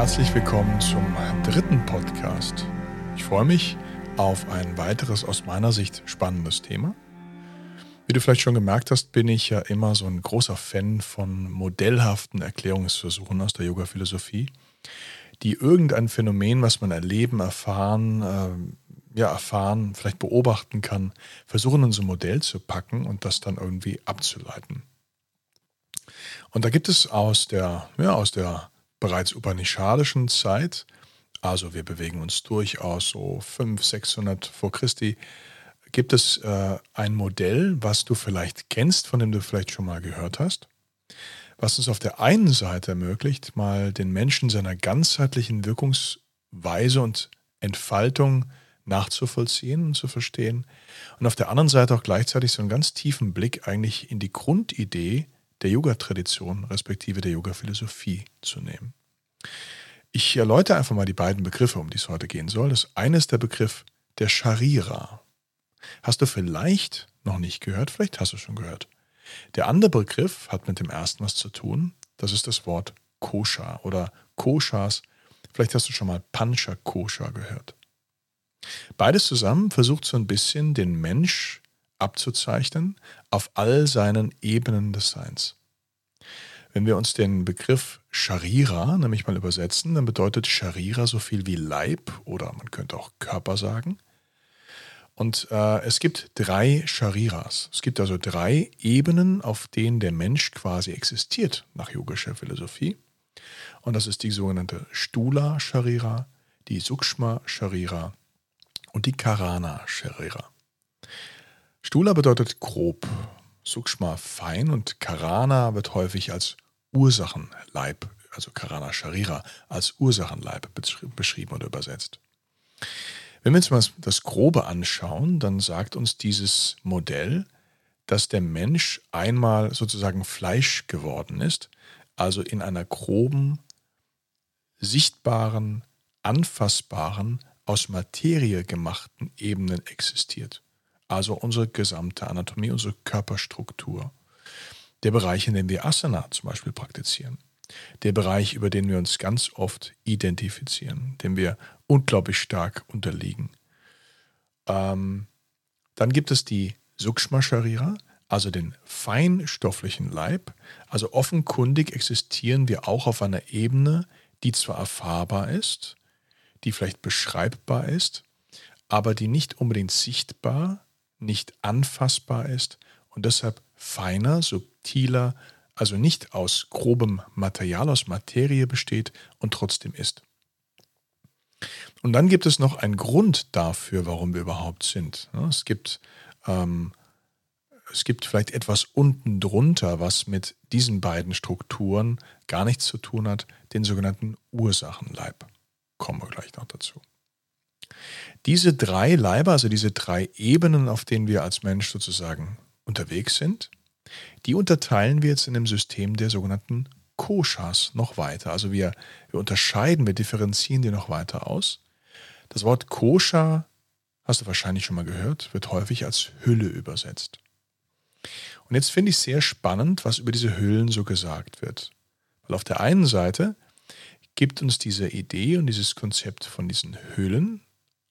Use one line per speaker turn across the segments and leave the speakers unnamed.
Herzlich willkommen zum dritten Podcast. Ich freue mich auf ein weiteres aus meiner Sicht spannendes Thema. Wie du vielleicht schon gemerkt hast, bin ich ja immer so ein großer Fan von modellhaften Erklärungsversuchen aus der Yoga-Philosophie, die irgendein Phänomen, was man erleben, erfahren, äh, ja, erfahren, vielleicht beobachten kann, versuchen in so ein Modell zu packen und das dann irgendwie abzuleiten. Und da gibt es aus der, ja, aus der bereits upanishadischen Zeit, also wir bewegen uns durchaus so 500, 600 vor Christi, gibt es äh, ein Modell, was du vielleicht kennst, von dem du vielleicht schon mal gehört hast, was uns auf der einen Seite ermöglicht, mal den Menschen seiner ganzheitlichen Wirkungsweise und Entfaltung nachzuvollziehen und zu verstehen und auf der anderen Seite auch gleichzeitig so einen ganz tiefen Blick eigentlich in die Grundidee der Yoga-Tradition respektive der Yoga-Philosophie zu nehmen. Ich erläutere einfach mal die beiden Begriffe, um die es heute gehen soll. Das eine ist der Begriff der Sharira. Hast du vielleicht noch nicht gehört, vielleicht hast du schon gehört. Der andere Begriff hat mit dem ersten was zu tun. Das ist das Wort Kosha oder Koshas. Vielleicht hast du schon mal Pancha Kosha gehört. Beides zusammen versucht so ein bisschen den Mensch abzuzeichnen auf all seinen Ebenen des Seins. Wenn wir uns den Begriff Sharira nämlich mal übersetzen, dann bedeutet Sharira so viel wie Leib oder man könnte auch Körper sagen. Und äh, es gibt drei Shariras. Es gibt also drei Ebenen, auf denen der Mensch quasi existiert nach yogischer Philosophie. Und das ist die sogenannte Stula Sharira, die Sukshma Sharira und die Karana Sharira. Stula bedeutet grob, Sukshma fein und Karana wird häufig als Ursachenleib, also Karana Sharira, als Ursachenleib beschrieben oder übersetzt. Wenn wir uns mal das Grobe anschauen, dann sagt uns dieses Modell, dass der Mensch einmal sozusagen Fleisch geworden ist, also in einer groben, sichtbaren, anfassbaren, aus Materie gemachten Ebenen existiert also unsere gesamte Anatomie, unsere Körperstruktur. Der Bereich, in dem wir Asana zum Beispiel praktizieren. Der Bereich, über den wir uns ganz oft identifizieren, dem wir unglaublich stark unterliegen. Ähm, dann gibt es die Sukshma Sharira, also den feinstofflichen Leib. Also offenkundig existieren wir auch auf einer Ebene, die zwar erfahrbar ist, die vielleicht beschreibbar ist, aber die nicht unbedingt sichtbar nicht anfassbar ist und deshalb feiner, subtiler, also nicht aus grobem Material, aus Materie besteht und trotzdem ist. Und dann gibt es noch einen Grund dafür, warum wir überhaupt sind. Es gibt, ähm, es gibt vielleicht etwas unten drunter, was mit diesen beiden Strukturen gar nichts zu tun hat, den sogenannten Ursachenleib. Kommen wir gleich noch dazu. Diese drei Leiber, also diese drei Ebenen, auf denen wir als Mensch sozusagen unterwegs sind, die unterteilen wir jetzt in dem System der sogenannten Koshas noch weiter. Also wir, wir unterscheiden, wir differenzieren die noch weiter aus. Das Wort Kosha, hast du wahrscheinlich schon mal gehört, wird häufig als Hülle übersetzt. Und jetzt finde ich sehr spannend, was über diese Hüllen so gesagt wird. Weil auf der einen Seite gibt uns diese Idee und dieses Konzept von diesen Hüllen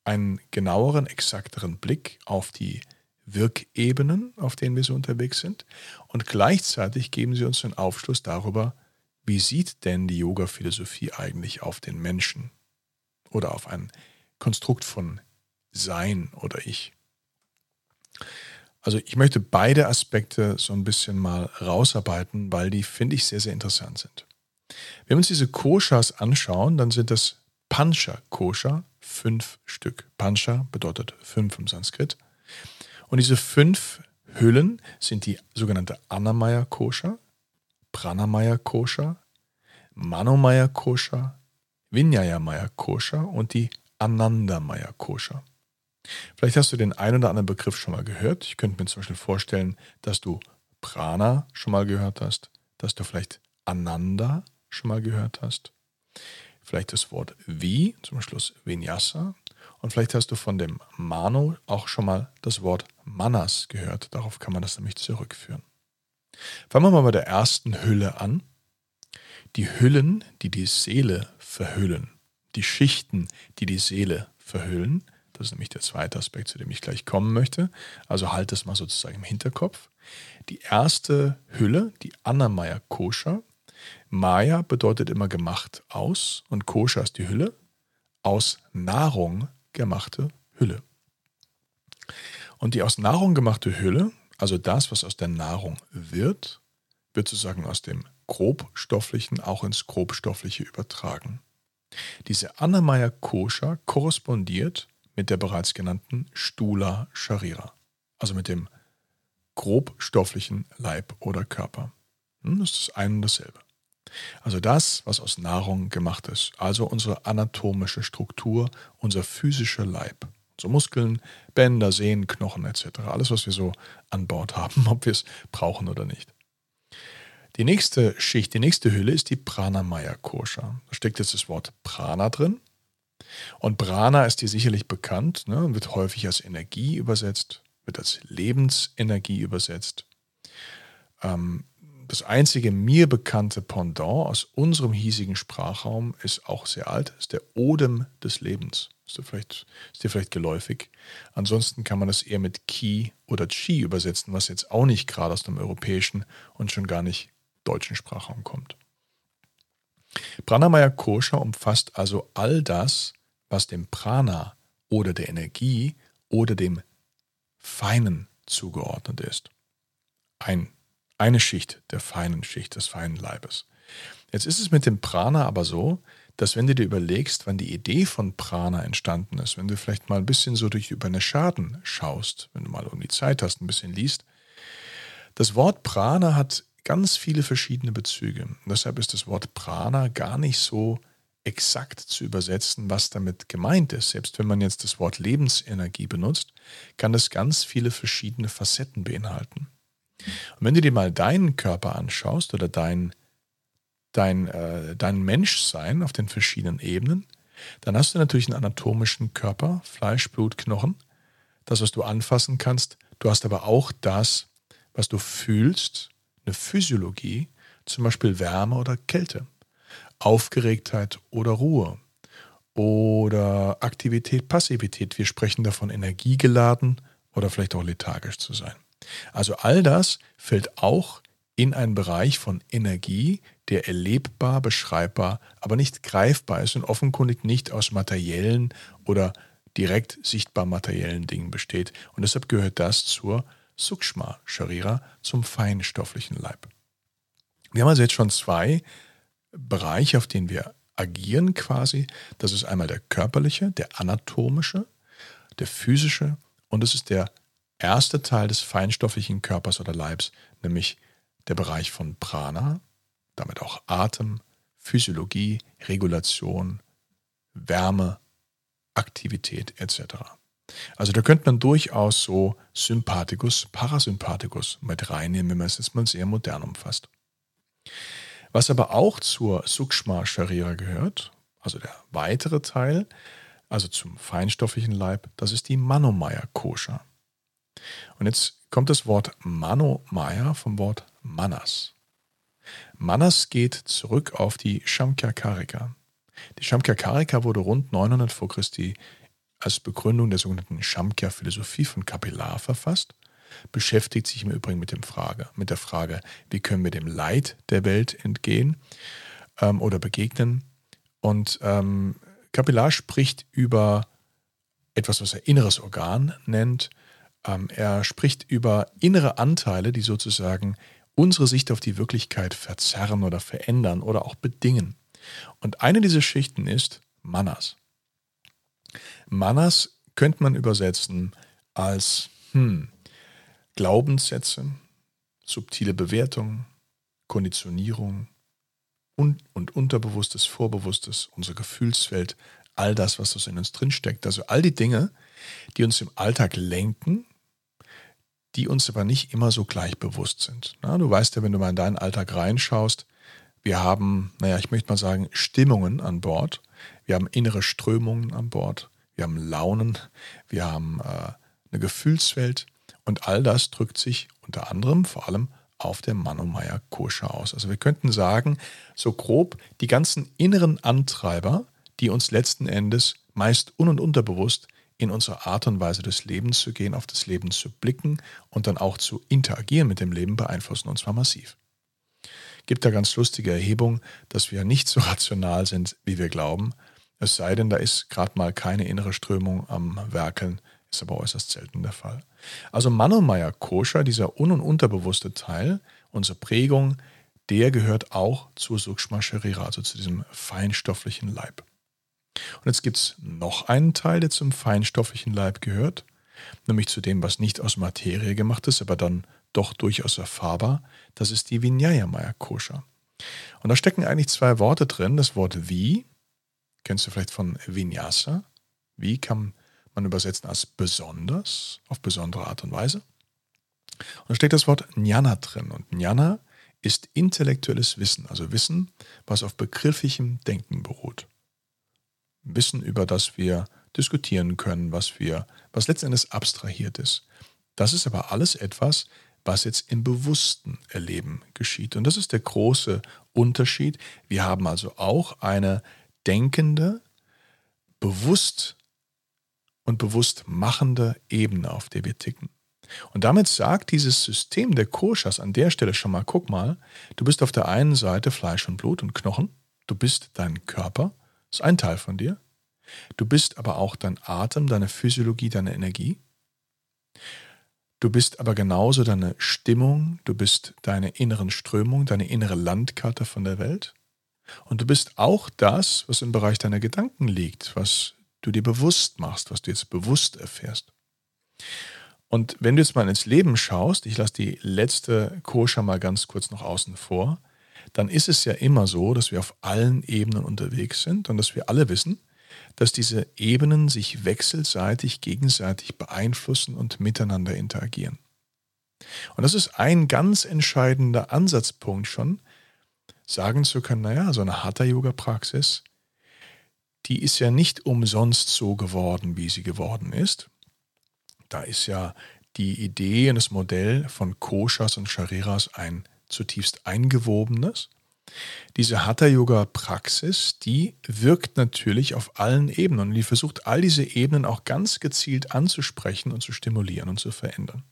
einen genaueren, exakteren Blick auf die Wirkebenen, auf denen wir so unterwegs sind. Und gleichzeitig geben sie uns einen Aufschluss darüber, wie sieht denn die Yoga-Philosophie eigentlich auf den Menschen oder auf ein Konstrukt von Sein oder Ich. Also ich möchte beide Aspekte so ein bisschen mal rausarbeiten, weil die, finde ich, sehr, sehr interessant sind. Wenn wir uns diese Koshas anschauen, dann sind das Pancha Kosha, fünf Stück. Pancha bedeutet fünf im Sanskrit. Und diese fünf Hüllen sind die sogenannte Annamaya Kosha, Pranamaya Kosha, Manomaya Kosha, Vinyayamaya Kosha und die Anandamaya Kosha. Vielleicht hast du den einen oder anderen Begriff schon mal gehört. Ich könnte mir zum Beispiel vorstellen, dass du Prana schon mal gehört hast, dass du vielleicht Ananda schon mal gehört hast vielleicht das Wort wie, zum Schluss Vinyasa. Und vielleicht hast du von dem Mano auch schon mal das Wort Manas gehört. Darauf kann man das nämlich zurückführen. Fangen wir mal bei der ersten Hülle an. die Hüllen, die die Seele verhüllen, die Schichten, die die Seele verhüllen. Das ist nämlich der zweite Aspekt, zu dem ich gleich kommen möchte. Also halt es mal sozusagen im Hinterkopf. Die erste Hülle, die Anna Koscher. Maya bedeutet immer gemacht aus und Koscher ist die Hülle. Aus Nahrung gemachte Hülle. Und die aus Nahrung gemachte Hülle, also das, was aus der Nahrung wird, wird sozusagen aus dem Grobstofflichen auch ins Grobstoffliche übertragen. Diese Anamaya Kosha korrespondiert mit der bereits genannten Stula Sharira, also mit dem grobstofflichen Leib oder Körper. Hm, das ist ein und dasselbe. Also das, was aus Nahrung gemacht ist, also unsere anatomische Struktur, unser physischer Leib. Unsere Muskeln, Bänder, Sehnen, Knochen etc. Alles, was wir so an Bord haben, ob wir es brauchen oder nicht. Die nächste Schicht, die nächste Hülle ist die Pranamaya Kosha. Da steckt jetzt das Wort Prana drin. Und Prana ist dir sicherlich bekannt ne, und wird häufig als Energie übersetzt, wird als Lebensenergie übersetzt. Ähm, das einzige mir bekannte Pendant aus unserem hiesigen Sprachraum ist auch sehr alt, ist der Odem des Lebens. Ist dir vielleicht, ist dir vielleicht geläufig. Ansonsten kann man das eher mit Ki oder Chi übersetzen, was jetzt auch nicht gerade aus dem europäischen und schon gar nicht deutschen Sprachraum kommt. Pranamaya Kosha umfasst also all das, was dem Prana oder der Energie oder dem Feinen zugeordnet ist. Ein, eine Schicht der feinen Schicht des feinen Leibes. Jetzt ist es mit dem Prana aber so, dass wenn du dir überlegst, wann die Idee von Prana entstanden ist, wenn du vielleicht mal ein bisschen so durch über eine Schaden schaust, wenn du mal um die Zeit hast, ein bisschen liest, das Wort Prana hat ganz viele verschiedene Bezüge. Und deshalb ist das Wort Prana gar nicht so exakt zu übersetzen, was damit gemeint ist. Selbst wenn man jetzt das Wort Lebensenergie benutzt, kann das ganz viele verschiedene Facetten beinhalten. Und wenn du dir mal deinen Körper anschaust oder dein, dein, äh, dein Menschsein auf den verschiedenen Ebenen, dann hast du natürlich einen anatomischen Körper, Fleisch, Blut, Knochen, das, was du anfassen kannst. Du hast aber auch das, was du fühlst, eine Physiologie, zum Beispiel Wärme oder Kälte, Aufgeregtheit oder Ruhe oder Aktivität, Passivität. Wir sprechen davon energiegeladen oder vielleicht auch lethargisch zu sein. Also all das fällt auch in einen Bereich von Energie, der erlebbar, beschreibbar, aber nicht greifbar ist und offenkundig nicht aus materiellen oder direkt sichtbar materiellen Dingen besteht. Und deshalb gehört das zur Sukshma Sharira zum feinstofflichen Leib. Wir haben also jetzt schon zwei Bereiche, auf denen wir agieren quasi. Das ist einmal der körperliche, der anatomische, der physische und es ist der erste Teil des feinstofflichen Körpers oder Leibs, nämlich der Bereich von Prana, damit auch Atem, Physiologie, Regulation, Wärme, Aktivität etc. Also da könnte man durchaus so Sympathikus, Parasympathikus mit reinnehmen, wenn man es jetzt mal sehr modern umfasst. Was aber auch zur Sukshma Sharira gehört, also der weitere Teil, also zum feinstofflichen Leib, das ist die Manomaya Kosha. Und jetzt kommt das Wort Manomaya vom Wort Manas. Manas geht zurück auf die Shamkyakarika. Die Shamkyakarika wurde rund 900 vor Christi als Begründung der sogenannten Shamkya-Philosophie von Kapillar verfasst, beschäftigt sich im Übrigen mit, dem Frage, mit der Frage, wie können wir dem Leid der Welt entgehen ähm, oder begegnen. Und ähm, Kapillar spricht über etwas, was er inneres Organ nennt. Ähm, er spricht über innere Anteile, die sozusagen unsere Sicht auf die Wirklichkeit verzerren oder verändern oder auch bedingen. Und eine dieser Schichten ist Manas. Manas könnte man übersetzen als hm, Glaubenssätze, subtile Bewertungen, Konditionierung und, und Unterbewusstes, Vorbewusstes, unsere Gefühlswelt, all das, was in uns drinsteckt. Also all die Dinge, die uns im Alltag lenken, die uns aber nicht immer so gleich bewusst sind. Na, du weißt ja, wenn du mal in deinen Alltag reinschaust, wir haben, naja, ich möchte mal sagen, Stimmungen an Bord, wir haben innere Strömungen an Bord, wir haben Launen, wir haben äh, eine Gefühlswelt und all das drückt sich unter anderem vor allem auf der Kosha aus. Also wir könnten sagen, so grob, die ganzen inneren Antreiber, die uns letzten Endes meist un- und unterbewusst in unsere Art und Weise des Lebens zu gehen, auf das Leben zu blicken und dann auch zu interagieren mit dem Leben, beeinflussen uns zwar massiv. Gibt da ganz lustige Erhebungen, dass wir nicht so rational sind, wie wir glauben. Es sei denn, da ist gerade mal keine innere Strömung am Werkeln, ist aber äußerst selten der Fall. Also Manomaya Kosha, dieser un- und unterbewusste Teil, unsere Prägung, der gehört auch zu Sukshma Sharira, also zu diesem feinstofflichen Leib. Und jetzt gibt es noch einen Teil, der zum feinstofflichen Leib gehört, nämlich zu dem, was nicht aus Materie gemacht ist, aber dann doch durchaus erfahrbar. Das ist die Vinyayamaya Kosha. Und da stecken eigentlich zwei Worte drin. Das Wort wie, kennst du vielleicht von Vinyasa. Wie kann man übersetzen als besonders, auf besondere Art und Weise. Und da steckt das Wort Jnana drin. Und Jnana ist intellektuelles Wissen, also Wissen, was auf begrifflichem Denken beruht. Wissen, über das wir diskutieren können, was wir, was letztendlich abstrahiert ist. Das ist aber alles etwas, was jetzt im bewussten Erleben geschieht. Und das ist der große Unterschied. Wir haben also auch eine denkende, bewusst und bewusst machende Ebene, auf der wir ticken. Und damit sagt dieses System der Koshas an der Stelle schon mal, guck mal, du bist auf der einen Seite Fleisch und Blut und Knochen, du bist dein Körper, ist ein Teil von dir. Du bist aber auch dein Atem, deine Physiologie, deine Energie. Du bist aber genauso deine Stimmung, du bist deine inneren Strömungen, deine innere Landkarte von der Welt. Und du bist auch das, was im Bereich deiner Gedanken liegt, was du dir bewusst machst, was du jetzt bewusst erfährst. Und wenn du jetzt mal ins Leben schaust, ich lasse die letzte Koscher mal ganz kurz noch außen vor, dann ist es ja immer so, dass wir auf allen Ebenen unterwegs sind und dass wir alle wissen, dass diese Ebenen sich wechselseitig, gegenseitig beeinflussen und miteinander interagieren. Und das ist ein ganz entscheidender Ansatzpunkt schon, sagen zu können, naja, so eine Hatha-Yoga-Praxis, die ist ja nicht umsonst so geworden, wie sie geworden ist. Da ist ja die Idee und das Modell von Koshas und Shariras ein zutiefst eingewobenes. Diese Hatha-Yoga-Praxis, die wirkt natürlich auf allen Ebenen und die versucht, all diese Ebenen auch ganz gezielt anzusprechen und zu stimulieren und zu verändern.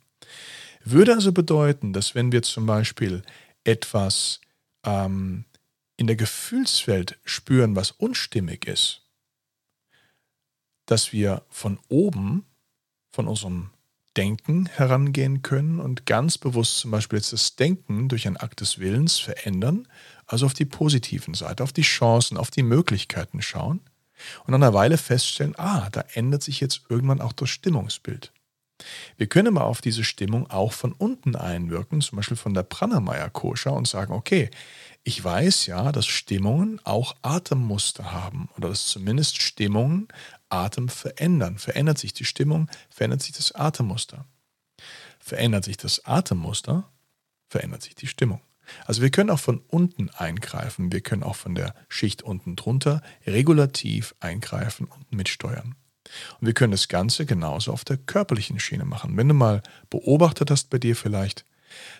Würde also bedeuten, dass wenn wir zum Beispiel etwas ähm, in der Gefühlswelt spüren, was unstimmig ist, dass wir von oben, von unserem Denken herangehen können und ganz bewusst zum Beispiel jetzt das Denken durch einen Akt des Willens verändern, also auf die positiven Seite, auf die Chancen, auf die Möglichkeiten schauen und nach einer Weile feststellen, ah, da ändert sich jetzt irgendwann auch das Stimmungsbild. Wir können aber auf diese Stimmung auch von unten einwirken, zum Beispiel von der Pranamaya Kosha und sagen, okay, ich weiß ja, dass Stimmungen auch Atemmuster haben oder dass zumindest Stimmungen Atem verändern. Verändert sich die Stimmung, verändert sich das Atemmuster. Verändert sich das Atemmuster, verändert sich die Stimmung. Also wir können auch von unten eingreifen, wir können auch von der Schicht unten drunter regulativ eingreifen und mitsteuern. Und wir können das Ganze genauso auf der körperlichen Schiene machen. Wenn du mal beobachtet hast bei dir vielleicht,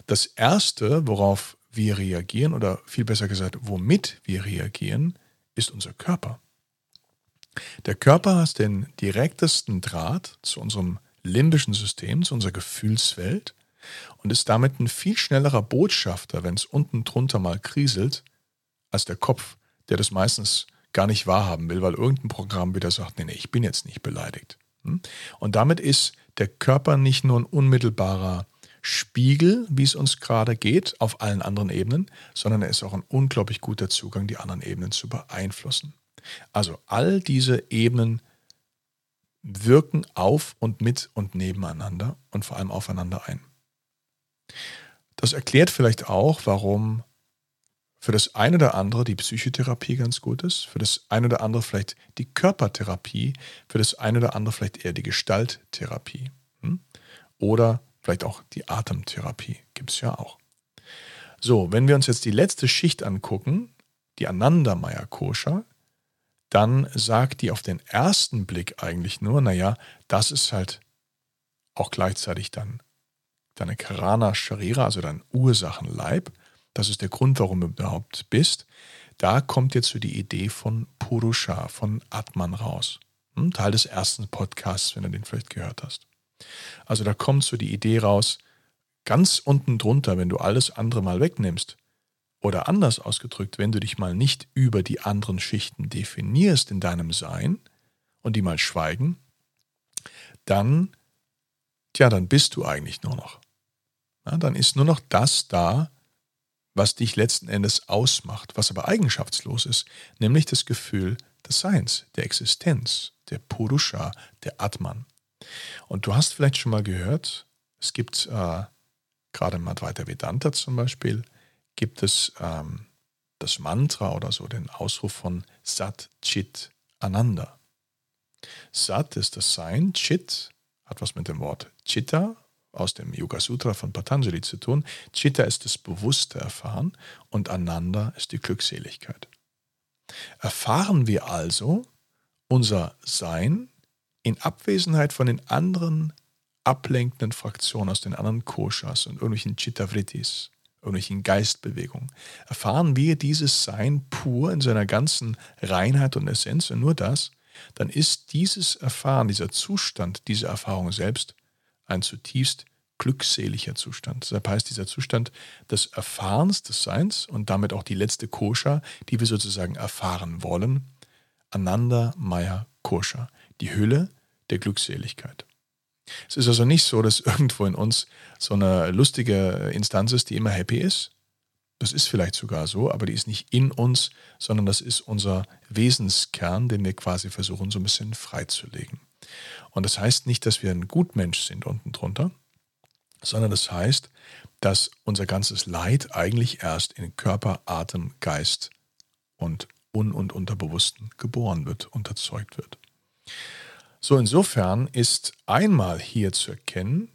das Erste, worauf wir reagieren, oder viel besser gesagt, womit wir reagieren, ist unser Körper. Der Körper hat den direktesten Draht zu unserem limbischen System, zu unserer Gefühlswelt und ist damit ein viel schnellerer Botschafter, wenn es unten drunter mal kriselt, als der Kopf, der das meistens gar nicht wahrhaben will, weil irgendein Programm wieder sagt, nee, nee, ich bin jetzt nicht beleidigt. Hm? Und damit ist der Körper nicht nur ein unmittelbarer Spiegel, wie es uns gerade geht, auf allen anderen Ebenen, sondern er ist auch ein unglaublich guter Zugang, die anderen Ebenen zu beeinflussen. Also all diese Ebenen wirken auf und mit und nebeneinander und vor allem aufeinander ein. Das erklärt vielleicht auch, warum für das eine oder andere die Psychotherapie ganz gut ist, für das eine oder andere vielleicht die Körpertherapie, für das eine oder andere vielleicht eher die Gestalttherapie. Hm? Oder vielleicht auch die Atemtherapie gibt es ja auch. So, wenn wir uns jetzt die letzte Schicht angucken, die Anandamaya Kosha, dann sagt die auf den ersten Blick eigentlich nur, naja, das ist halt auch gleichzeitig dann deine Karana Sharira, also dein Ursachenleib, das ist der Grund, warum du überhaupt bist, da kommt jetzt so die Idee von Purusha, von Atman raus. Hm, Teil des ersten Podcasts, wenn du den vielleicht gehört hast. Also da kommt so die Idee raus, ganz unten drunter, wenn du alles andere mal wegnimmst, oder anders ausgedrückt, wenn du dich mal nicht über die anderen Schichten definierst in deinem Sein und die mal schweigen, dann, tja, dann bist du eigentlich nur noch. Ja, dann ist nur noch das da, was dich letzten Endes ausmacht, was aber eigenschaftslos ist, nämlich das Gefühl des Seins, der Existenz, der Purusha, der Atman. Und du hast vielleicht schon mal gehört, es gibt äh, gerade im Advaita Vedanta zum Beispiel, gibt es ähm, das Mantra oder so, den Ausruf von Sat Chit Ananda. Sat ist das Sein, Chit hat was mit dem Wort Chitta aus dem Yoga Sutra von Patanjali zu tun. Chitta ist das bewusste Erfahren und Ananda ist die Glückseligkeit. Erfahren wir also unser Sein in Abwesenheit von den anderen ablenkenden Fraktionen aus den anderen Koshas und irgendwelchen Chittavrittis, irgendwelchen Geistbewegungen, erfahren wir dieses Sein pur in seiner ganzen Reinheit und Essenz und nur das, dann ist dieses Erfahren, dieser Zustand, diese Erfahrung selbst ein zutiefst glückseliger Zustand. Deshalb heißt dieser Zustand des Erfahrens des Seins und damit auch die letzte Kosha, die wir sozusagen erfahren wollen, Ananda Maya Kosha, die Hülle der Glückseligkeit. Es ist also nicht so, dass irgendwo in uns so eine lustige Instanz ist, die immer happy ist. Das ist vielleicht sogar so, aber die ist nicht in uns, sondern das ist unser Wesenskern, den wir quasi versuchen so ein bisschen freizulegen. Und das heißt nicht, dass wir ein Gutmensch sind unten drunter, sondern das heißt, dass unser ganzes Leid eigentlich erst in Körper, Atem, Geist und Un- und Unterbewussten geboren wird und erzeugt wird. So, insofern ist einmal hier zu erkennen,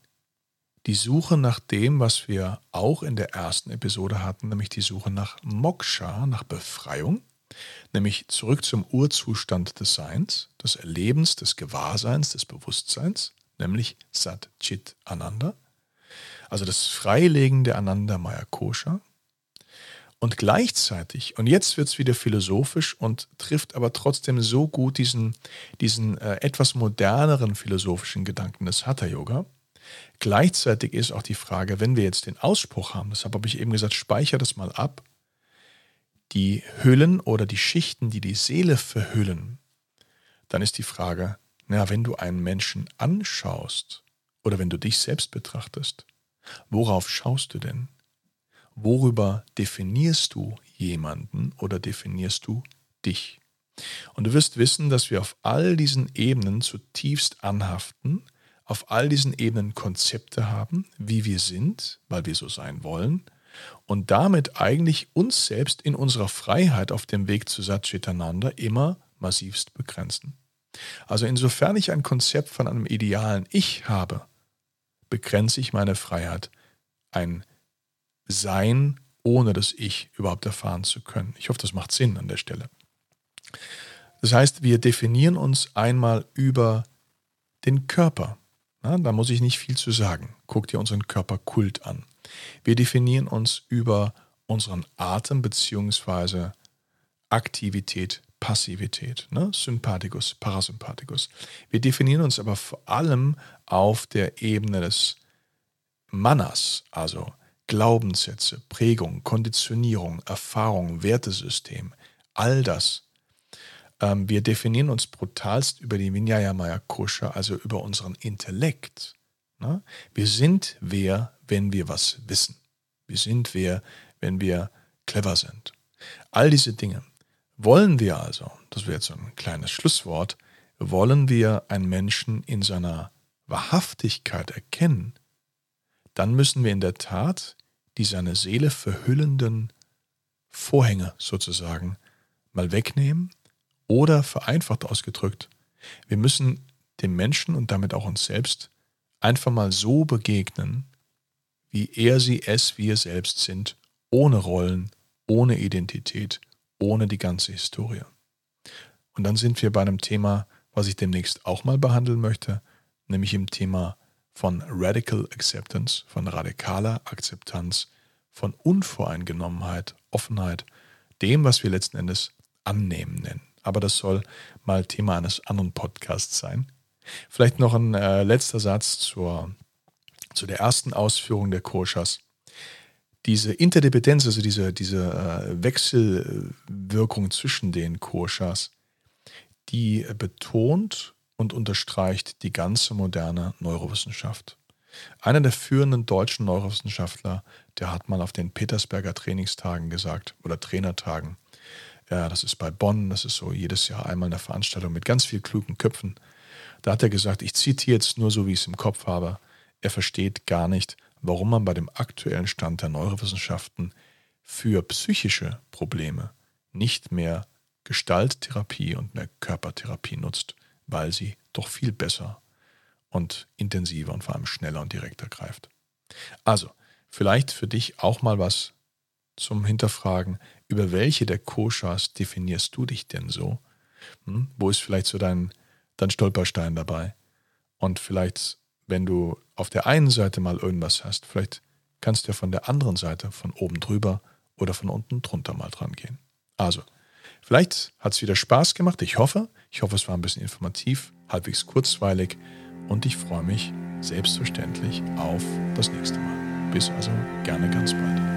die Suche nach dem, was wir auch in der ersten Episode hatten, nämlich die Suche nach Moksha, nach Befreiung, nämlich zurück zum Urzustand des Seins, des Erlebens, des Gewahrseins, des Bewusstseins, nämlich Sat Chit Ananda, also das Freilegen der Ananda Maya Kosha. Und gleichzeitig, und jetzt wird es wieder philosophisch und trifft aber trotzdem so gut diesen, diesen äh, etwas moderneren philosophischen Gedanken des Hatha Yoga, gleichzeitig ist auch die Frage, wenn wir jetzt den Ausspruch haben, deshalb habe ich eben gesagt, speicher das mal ab, die Hüllen oder die Schichten, die die Seele verhüllen, dann ist die Frage, na, wenn du einen Menschen anschaust oder wenn du dich selbst betrachtest, worauf schaust du denn? Worüber definierst du jemanden oder definierst du dich? Und du wirst wissen, dass wir auf all diesen Ebenen zutiefst anhaften, auf all diesen Ebenen Konzepte haben, wie wir sind, weil wir so sein wollen, und damit eigentlich uns selbst in unserer Freiheit auf dem Weg zu Satchitananda immer massivst begrenzen. Also insofern ich ein Konzept von einem idealen Ich habe, begrenze ich meine Freiheit, ein Sein ohne das Ich überhaupt erfahren zu können. Ich hoffe, das macht Sinn an der Stelle. Das heißt, wir definieren uns einmal über den Körper. Na, da muss ich nicht viel zu sagen. Guck dir unseren Körperkult an. Wir definieren uns über unseren Atem bzw. Aktivität, Passivität, ne? Sympathikus, Parasympathikus. Wir definieren uns aber vor allem auf der Ebene des Manas, also Glaubenssätze, Prägung, Konditionierung, Erfahrung, Wertesystem, all das. Ähm, wir definieren uns brutalst über die Vinyayamaya Kosha, also über unseren Intellekt. Ne? Wir sind wer, wenn wir was wissen. Wir sind wer, wenn wir clever sind. All diese Dinge. Wollen wir also, das wäre jetzt so ein kleines Schlusswort, wollen wir einen Menschen in seiner Wahrhaftigkeit erkennen, dann müssen wir in der Tat die seine Seele verhüllenden Vorhänge sozusagen mal wegnehmen oder vereinfacht ausgedrückt, wir müssen dem Menschen und damit auch uns selbst einfach mal so begegnen, wie er sie es wir selbst sind, ohne Rollen, ohne Identität, ohne die ganze Historie. Und dann sind wir bei einem Thema, was ich demnächst auch mal behandeln möchte, nämlich im Thema von Radical Acceptance, von radikaler Akzeptanz, von Unvoreingenommenheit, Offenheit, dem, was wir letzten Endes annehmen nennen. Aber das soll mal Thema eines anderen Podcasts sein. Vielleicht noch ein äh, letzter Satz zur, zu der ersten Ausführung der Koshas. Diese Interdependenz, also diese, diese äh, Wechselwirkung zwischen den Koshas, die betont und unterstreicht die ganze moderne Neurowissenschaft. Einer der führenden deutschen Neurowissenschaftler, der hat mal auf den Petersberger Trainingstagen gesagt oder Trainertagen, ja, das ist bei Bonn, das ist so jedes Jahr einmal eine Veranstaltung mit ganz vielen klugen Köpfen. Da hat er gesagt, ich zitiere jetzt nur so, wie ich es im Kopf habe. Er versteht gar nicht, warum man bei dem aktuellen Stand der Neurowissenschaften für psychische Probleme nicht mehr Gestalttherapie und mehr Körpertherapie nutzt, weil sie doch viel besser und intensiver und vor allem schneller und direkter greift. Also, vielleicht für dich auch mal was zum Hinterfragen, über welche der Koshas definierst du dich denn so? Hm? Wo ist vielleicht so dein, dein Stolperstein dabei? Und vielleicht, wenn du auf der einen Seite mal irgendwas hast, vielleicht kannst du ja von der anderen Seite, von oben drüber oder von unten drunter mal dran gehen. Also, vielleicht hat es wieder Spaß gemacht. Ich hoffe. Ich hoffe, es war ein bisschen informativ, halbwegs kurzweilig und ich freue mich selbstverständlich auf das nächste Mal. Bis also gerne ganz bald.